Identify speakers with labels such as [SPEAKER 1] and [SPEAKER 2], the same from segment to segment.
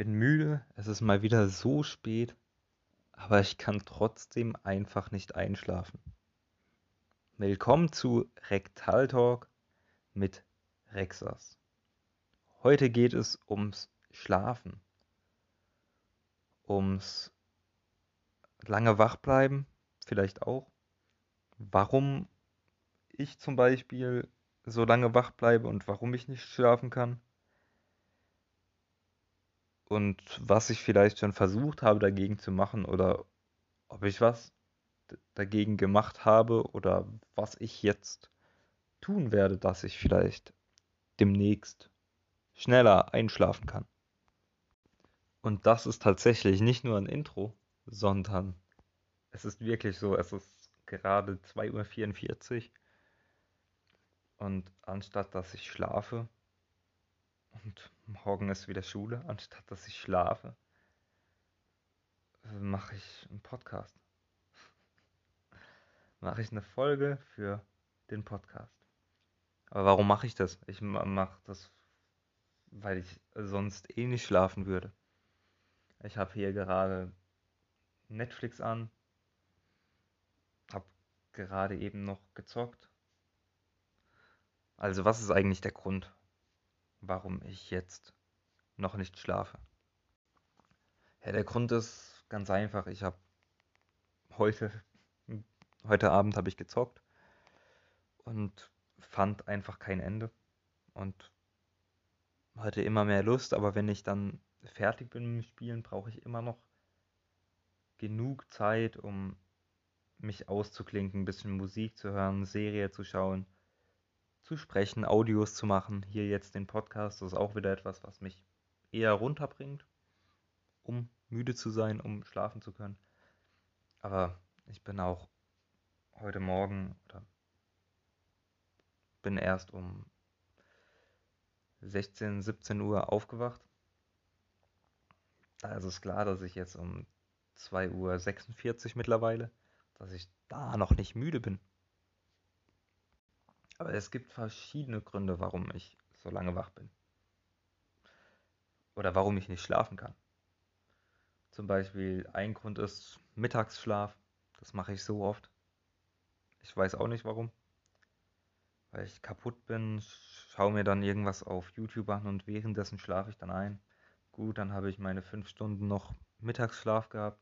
[SPEAKER 1] bin müde, es ist mal wieder so spät, aber ich kann trotzdem einfach nicht einschlafen. Willkommen zu Rektal Talk mit Rexas. Heute geht es ums Schlafen, ums lange wach bleiben, vielleicht auch. Warum ich zum Beispiel so lange wach bleibe und warum ich nicht schlafen kann und was ich vielleicht schon versucht habe dagegen zu machen oder ob ich was dagegen gemacht habe oder was ich jetzt tun werde, dass ich vielleicht demnächst schneller einschlafen kann. Und das ist tatsächlich nicht nur ein Intro, sondern es ist wirklich so, es ist gerade 2.44 Uhr und anstatt dass ich schlafe, und morgen ist wieder Schule, anstatt dass ich schlafe, mache ich einen Podcast. mache ich eine Folge für den Podcast. Aber warum mache ich das? Ich mache das, weil ich sonst eh nicht schlafen würde. Ich habe hier gerade Netflix an, habe gerade eben noch gezockt. Also was ist eigentlich der Grund, warum ich jetzt noch nicht schlafe. Ja, der Grund ist ganz einfach. Ich habe heute, heute Abend habe ich gezockt und fand einfach kein Ende und hatte immer mehr Lust, aber wenn ich dann fertig bin mit dem Spielen, brauche ich immer noch genug Zeit, um mich auszuklinken, ein bisschen Musik zu hören, Serie zu schauen zu sprechen, Audios zu machen. Hier jetzt den Podcast, das ist auch wieder etwas, was mich eher runterbringt, um müde zu sein, um schlafen zu können. Aber ich bin auch heute Morgen oder bin erst um 16, 17 Uhr aufgewacht. Da ist es klar, dass ich jetzt um 2.46 Uhr mittlerweile, dass ich da noch nicht müde bin. Aber es gibt verschiedene Gründe, warum ich so lange wach bin. Oder warum ich nicht schlafen kann. Zum Beispiel ein Grund ist Mittagsschlaf. Das mache ich so oft. Ich weiß auch nicht warum. Weil ich kaputt bin, schaue mir dann irgendwas auf YouTube an und währenddessen schlafe ich dann ein. Gut, dann habe ich meine fünf Stunden noch Mittagsschlaf gehabt.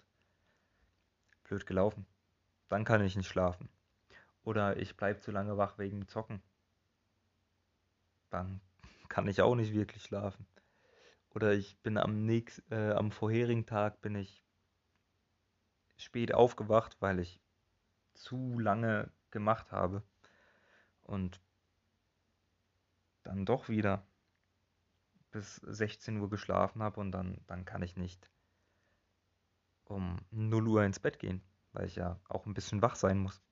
[SPEAKER 1] Blöd gelaufen. Dann kann ich nicht schlafen. Oder ich bleibe zu lange wach wegen Zocken. Dann kann ich auch nicht wirklich schlafen. Oder ich bin am nächsten, äh, am vorherigen Tag bin ich spät aufgewacht, weil ich zu lange gemacht habe. Und dann doch wieder bis 16 Uhr geschlafen habe und dann, dann kann ich nicht um 0 Uhr ins Bett gehen, weil ich ja auch ein bisschen wach sein muss.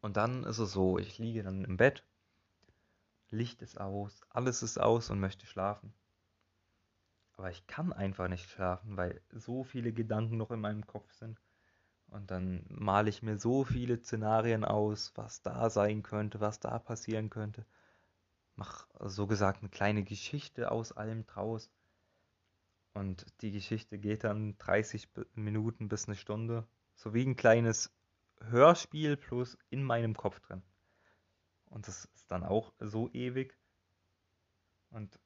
[SPEAKER 1] Und dann ist es so, ich liege dann im Bett, Licht ist aus, alles ist aus und möchte schlafen. Aber ich kann einfach nicht schlafen, weil so viele Gedanken noch in meinem Kopf sind. Und dann male ich mir so viele Szenarien aus, was da sein könnte, was da passieren könnte. Mach so gesagt eine kleine Geschichte aus allem draus. Und die Geschichte geht dann 30 Minuten bis eine Stunde. So wie ein kleines Hörspiel plus in meinem Kopf drin. Und das ist dann auch so ewig. Und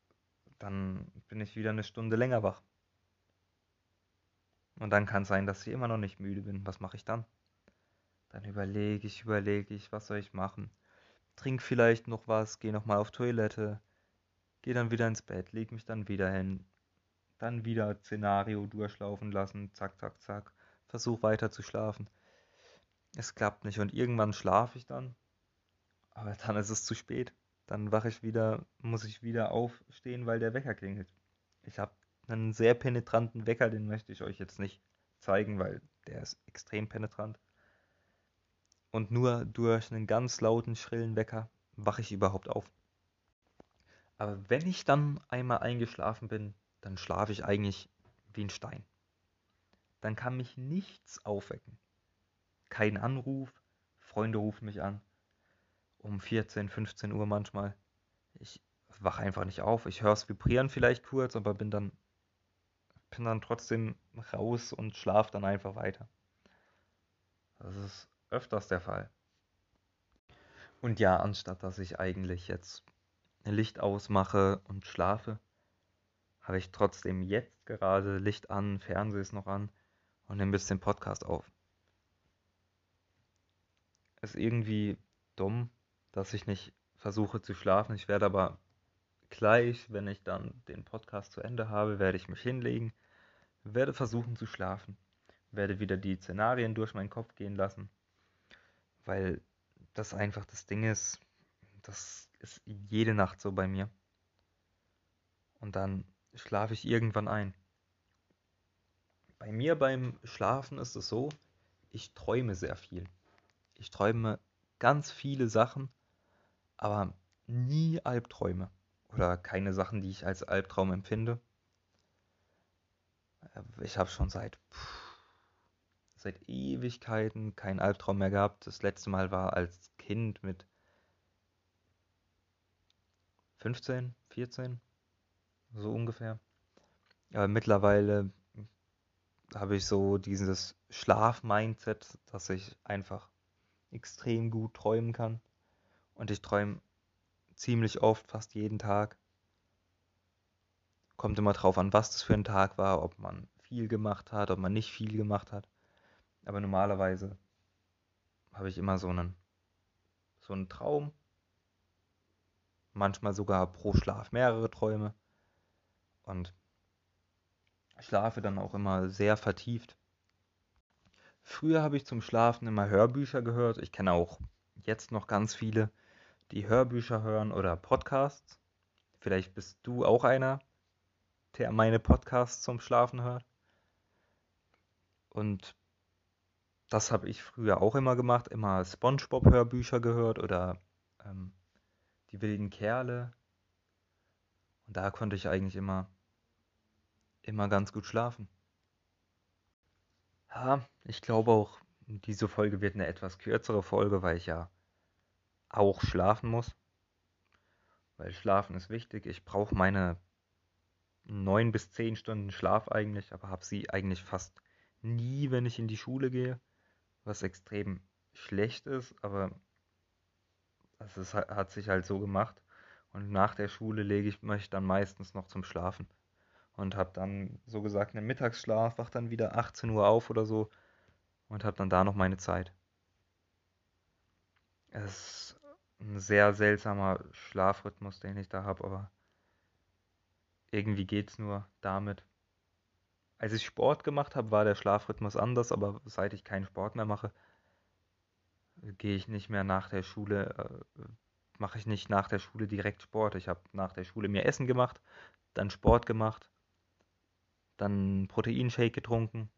[SPEAKER 1] dann bin ich wieder eine Stunde länger wach. Und dann kann es sein, dass ich immer noch nicht müde bin. Was mache ich dann? Dann überlege ich, überlege ich, was soll ich machen? Trink vielleicht noch was, gehe nochmal auf Toilette, gehe dann wieder ins Bett, leg mich dann wieder hin, dann wieder Szenario durchlaufen lassen, zack, zack, zack, versuch weiter zu schlafen es klappt nicht und irgendwann schlafe ich dann, aber dann ist es zu spät. Dann wache ich wieder, muss ich wieder aufstehen, weil der Wecker klingelt. Ich habe einen sehr penetranten Wecker, den möchte ich euch jetzt nicht zeigen, weil der ist extrem penetrant. Und nur durch einen ganz lauten, schrillen Wecker wache ich überhaupt auf. Aber wenn ich dann einmal eingeschlafen bin, dann schlafe ich eigentlich wie ein Stein. Dann kann mich nichts aufwecken kein Anruf. Freunde rufen mich an. Um 14, 15 Uhr manchmal. Ich wache einfach nicht auf. Ich höre es vibrieren vielleicht kurz, aber bin dann bin dann trotzdem raus und schlafe dann einfach weiter. Das ist öfters der Fall. Und ja, anstatt dass ich eigentlich jetzt Licht ausmache und schlafe, habe ich trotzdem jetzt gerade Licht an, Fernseher ist noch an und nehme ein bisschen Podcast auf. Ist irgendwie dumm, dass ich nicht versuche zu schlafen. Ich werde aber gleich, wenn ich dann den Podcast zu Ende habe, werde ich mich hinlegen, werde versuchen zu schlafen, werde wieder die Szenarien durch meinen Kopf gehen lassen, weil das einfach das Ding ist, das ist jede Nacht so bei mir. Und dann schlafe ich irgendwann ein. Bei mir beim Schlafen ist es so, ich träume sehr viel. Ich träume ganz viele Sachen, aber nie Albträume oder keine Sachen, die ich als Albtraum empfinde. Ich habe schon seit seit Ewigkeiten keinen Albtraum mehr gehabt. Das letzte Mal war als Kind mit 15, 14, so ungefähr. Aber mittlerweile habe ich so dieses Schlaf-Mindset, dass ich einfach extrem gut träumen kann. Und ich träume ziemlich oft, fast jeden Tag. Kommt immer drauf an, was das für ein Tag war, ob man viel gemacht hat, ob man nicht viel gemacht hat. Aber normalerweise habe ich immer so einen, so einen Traum. Manchmal sogar pro Schlaf mehrere Träume. Und schlafe dann auch immer sehr vertieft. Früher habe ich zum Schlafen immer Hörbücher gehört. Ich kenne auch jetzt noch ganz viele, die Hörbücher hören oder Podcasts. Vielleicht bist du auch einer, der meine Podcasts zum Schlafen hört. Und das habe ich früher auch immer gemacht, immer SpongeBob-Hörbücher gehört oder ähm, die wilden Kerle. Und da konnte ich eigentlich immer, immer ganz gut schlafen. Ja, ich glaube auch, diese Folge wird eine etwas kürzere Folge, weil ich ja auch schlafen muss. Weil Schlafen ist wichtig. Ich brauche meine neun bis zehn Stunden Schlaf eigentlich, aber habe sie eigentlich fast nie, wenn ich in die Schule gehe was extrem schlecht ist, aber es hat sich halt so gemacht. Und nach der Schule lege ich mich dann meistens noch zum Schlafen. Und habe dann so gesagt einen Mittagsschlaf, wach dann wieder 18 Uhr auf oder so und habe dann da noch meine Zeit. Es ist ein sehr seltsamer Schlafrhythmus, den ich da habe, aber irgendwie geht es nur damit. Als ich Sport gemacht habe, war der Schlafrhythmus anders, aber seit ich keinen Sport mehr mache, gehe ich nicht mehr nach der Schule, äh, mache ich nicht nach der Schule direkt Sport. Ich habe nach der Schule mir Essen gemacht, dann Sport gemacht, dann Proteinshake getrunken,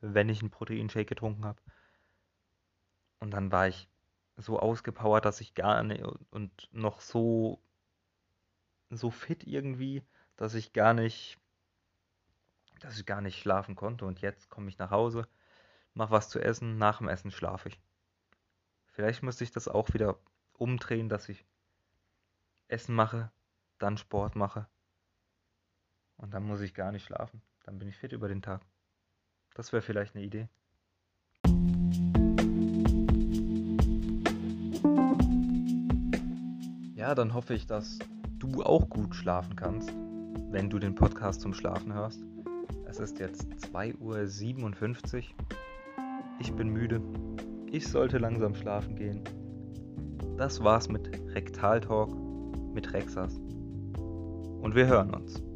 [SPEAKER 1] wenn ich einen Proteinshake getrunken habe. Und dann war ich so ausgepowert, dass ich gar nicht und noch so so fit irgendwie, dass ich gar nicht dass ich gar nicht schlafen konnte und jetzt komme ich nach Hause, mache was zu essen, nach dem Essen schlafe ich. Vielleicht müsste ich das auch wieder umdrehen, dass ich Essen mache, dann Sport mache und dann muss ich gar nicht schlafen. Dann bin ich fit über den Tag. Das wäre vielleicht eine Idee. Ja, dann hoffe ich, dass du auch gut schlafen kannst, wenn du den Podcast zum Schlafen hörst. Es ist jetzt 2.57 Uhr. Ich bin müde. Ich sollte langsam schlafen gehen. Das war's mit Rektal Talk mit Rexas. Und wir hören uns.